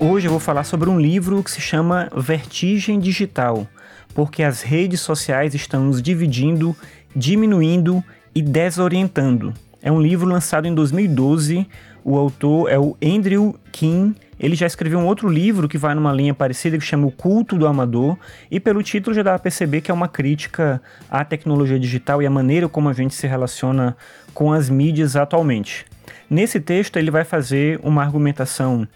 Hoje eu vou falar sobre um livro que se chama Vertigem Digital, porque as redes sociais estão nos dividindo, diminuindo e desorientando. É um livro lançado em 2012. O autor é o Andrew King. Ele já escreveu um outro livro que vai numa linha parecida que chama O Culto do Amador, e pelo título já dá a perceber que é uma crítica à tecnologia digital e à maneira como a gente se relaciona com as mídias atualmente. Nesse texto, ele vai fazer uma argumentação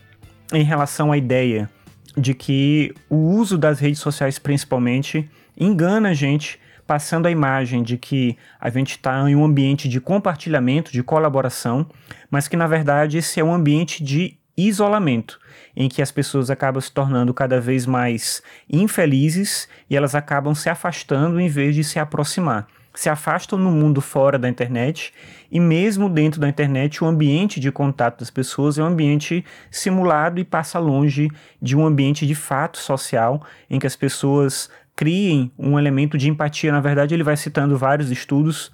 em relação à ideia de que o uso das redes sociais, principalmente, engana a gente, passando a imagem de que a gente está em um ambiente de compartilhamento, de colaboração, mas que na verdade esse é um ambiente de isolamento, em que as pessoas acabam se tornando cada vez mais infelizes e elas acabam se afastando em vez de se aproximar se afastam no mundo fora da internet e mesmo dentro da internet o ambiente de contato das pessoas é um ambiente simulado e passa longe de um ambiente de fato social em que as pessoas criem um elemento de empatia. Na verdade, ele vai citando vários estudos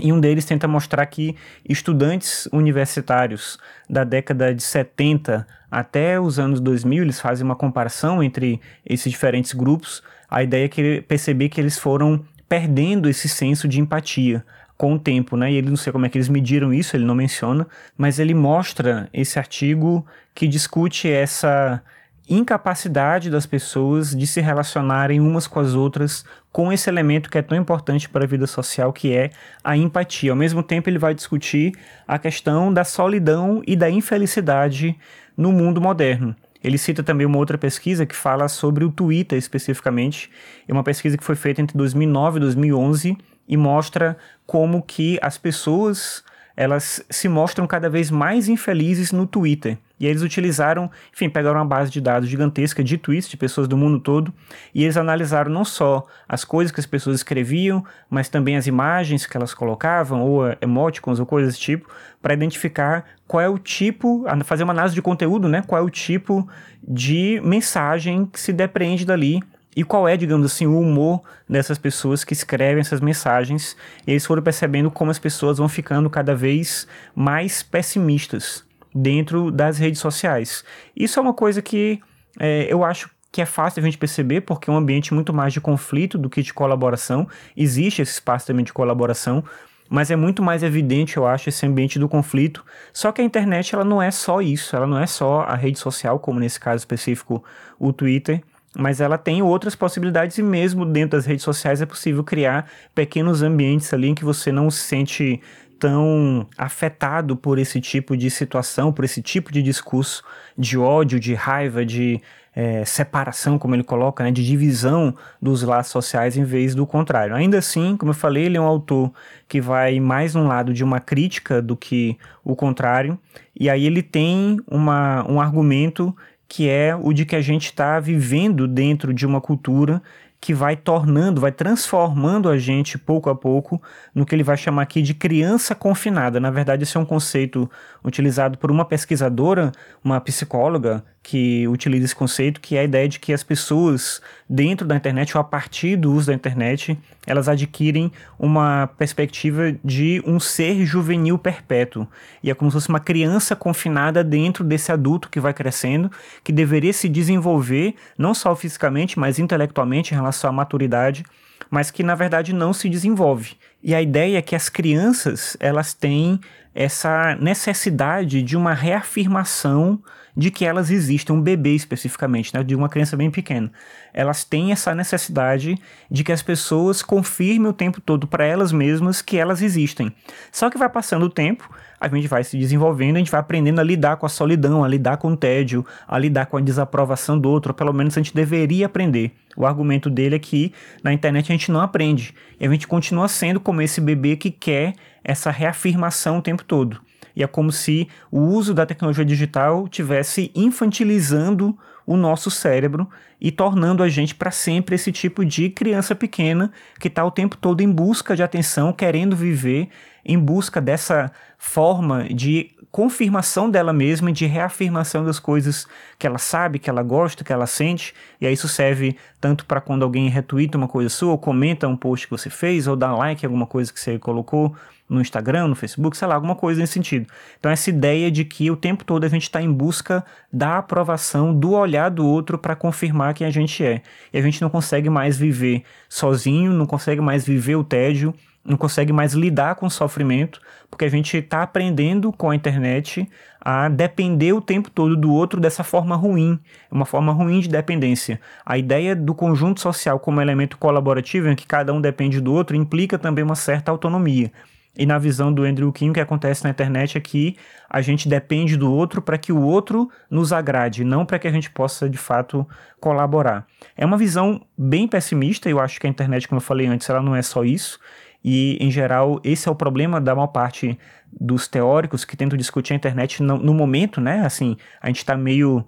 e um deles tenta mostrar que estudantes universitários da década de 70 até os anos 2000, eles fazem uma comparação entre esses diferentes grupos. A ideia é que perceber que eles foram perdendo esse senso de empatia com o tempo, né? E ele não sei como é que eles mediram isso, ele não menciona, mas ele mostra esse artigo que discute essa incapacidade das pessoas de se relacionarem umas com as outras com esse elemento que é tão importante para a vida social, que é a empatia. Ao mesmo tempo, ele vai discutir a questão da solidão e da infelicidade no mundo moderno. Ele cita também uma outra pesquisa que fala sobre o Twitter especificamente. É uma pesquisa que foi feita entre 2009 e 2011 e mostra como que as pessoas elas se mostram cada vez mais infelizes no Twitter. E eles utilizaram, enfim, pegaram uma base de dados gigantesca de tweets de pessoas do mundo todo e eles analisaram não só as coisas que as pessoas escreviam, mas também as imagens que elas colocavam, ou emoticons, ou coisas desse tipo, para identificar qual é o tipo, fazer uma análise de conteúdo, né? Qual é o tipo de mensagem que se depreende dali e qual é, digamos assim, o humor dessas pessoas que escrevem essas mensagens. E eles foram percebendo como as pessoas vão ficando cada vez mais pessimistas dentro das redes sociais. Isso é uma coisa que é, eu acho que é fácil a gente perceber, porque é um ambiente muito mais de conflito do que de colaboração. Existe esse espaço também de colaboração, mas é muito mais evidente, eu acho, esse ambiente do conflito. Só que a internet ela não é só isso, ela não é só a rede social, como nesse caso específico o Twitter mas ela tem outras possibilidades e mesmo dentro das redes sociais é possível criar pequenos ambientes ali em que você não se sente tão afetado por esse tipo de situação, por esse tipo de discurso de ódio, de raiva, de é, separação, como ele coloca, né, de divisão dos laços sociais em vez do contrário. Ainda assim, como eu falei, ele é um autor que vai mais num lado de uma crítica do que o contrário, e aí ele tem uma, um argumento que é o de que a gente está vivendo dentro de uma cultura que vai tornando, vai transformando a gente pouco a pouco no que ele vai chamar aqui de criança confinada. Na verdade, esse é um conceito utilizado por uma pesquisadora, uma psicóloga, que utiliza esse conceito, que é a ideia de que as pessoas dentro da internet ou a partir do uso da internet, elas adquirem uma perspectiva de um ser juvenil perpétuo. E é como se fosse uma criança confinada dentro desse adulto que vai crescendo, que deveria se desenvolver não só fisicamente, mas intelectualmente em relação à maturidade, mas que na verdade não se desenvolve. E a ideia é que as crianças, elas têm essa necessidade de uma reafirmação de que elas existem, um bebê especificamente, né, de uma criança bem pequena. Elas têm essa necessidade de que as pessoas confirmem o tempo todo para elas mesmas que elas existem. Só que vai passando o tempo, a gente vai se desenvolvendo, a gente vai aprendendo a lidar com a solidão, a lidar com o tédio, a lidar com a desaprovação do outro, ou pelo menos a gente deveria aprender. O argumento dele é que na internet a gente não aprende, e a gente continua sendo como esse bebê que quer essa reafirmação o tempo todo. E é como se o uso da tecnologia digital tivesse infantilizando o nosso cérebro e tornando a gente para sempre esse tipo de criança pequena que está o tempo todo em busca de atenção, querendo viver em busca dessa forma de confirmação dela mesma, de reafirmação das coisas que ela sabe, que ela gosta, que ela sente. E aí isso serve tanto para quando alguém retweeta uma coisa sua, ou comenta um post que você fez, ou dá like em alguma coisa que você colocou no Instagram, no Facebook, sei lá, alguma coisa nesse sentido. Então, essa ideia de que o tempo todo a gente está em busca da aprovação, do olhar do outro para confirmar quem a gente é. E a gente não consegue mais viver sozinho, não consegue mais viver o tédio, não consegue mais lidar com o sofrimento, porque a gente está aprendendo com a internet a depender o tempo todo do outro dessa forma ruim, uma forma ruim de dependência. A ideia do conjunto social como elemento colaborativo, em que cada um depende do outro, implica também uma certa autonomia. E na visão do Andrew King, o que acontece na internet é que a gente depende do outro para que o outro nos agrade, não para que a gente possa de fato colaborar. É uma visão bem pessimista, eu acho que a internet, como eu falei antes, ela não é só isso. E, em geral, esse é o problema da maior parte dos teóricos que tentam discutir a internet no, no momento, né? Assim, a gente está meio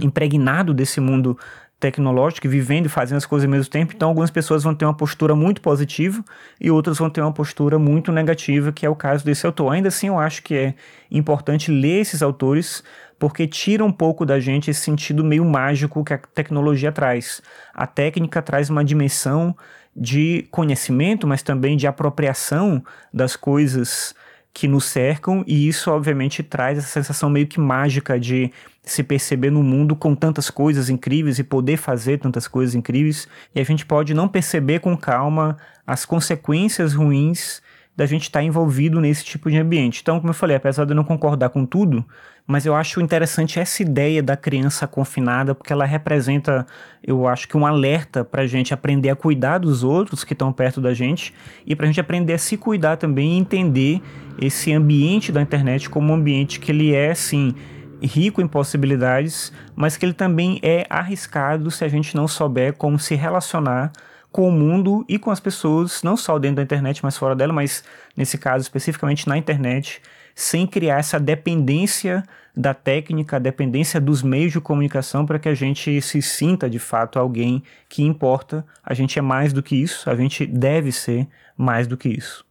impregnado desse mundo tecnológico, vivendo e fazendo as coisas ao mesmo tempo. Então, algumas pessoas vão ter uma postura muito positiva e outras vão ter uma postura muito negativa, que é o caso desse autor. Ainda assim, eu acho que é importante ler esses autores porque tira um pouco da gente esse sentido meio mágico que a tecnologia traz. A técnica traz uma dimensão de conhecimento, mas também de apropriação das coisas que nos cercam, e isso obviamente traz essa sensação meio que mágica de se perceber no mundo com tantas coisas incríveis e poder fazer tantas coisas incríveis, e a gente pode não perceber com calma as consequências ruins da gente estar tá envolvido nesse tipo de ambiente. Então, como eu falei, apesar de eu não concordar com tudo, mas eu acho interessante essa ideia da criança confinada, porque ela representa, eu acho que um alerta para a gente aprender a cuidar dos outros que estão perto da gente e para a gente aprender a se cuidar também e entender esse ambiente da internet como um ambiente que ele é, sim, rico em possibilidades, mas que ele também é arriscado se a gente não souber como se relacionar com o mundo e com as pessoas, não só dentro da internet, mas fora dela, mas nesse caso especificamente na internet, sem criar essa dependência da técnica, a dependência dos meios de comunicação para que a gente se sinta de fato alguém que importa. A gente é mais do que isso, a gente deve ser mais do que isso.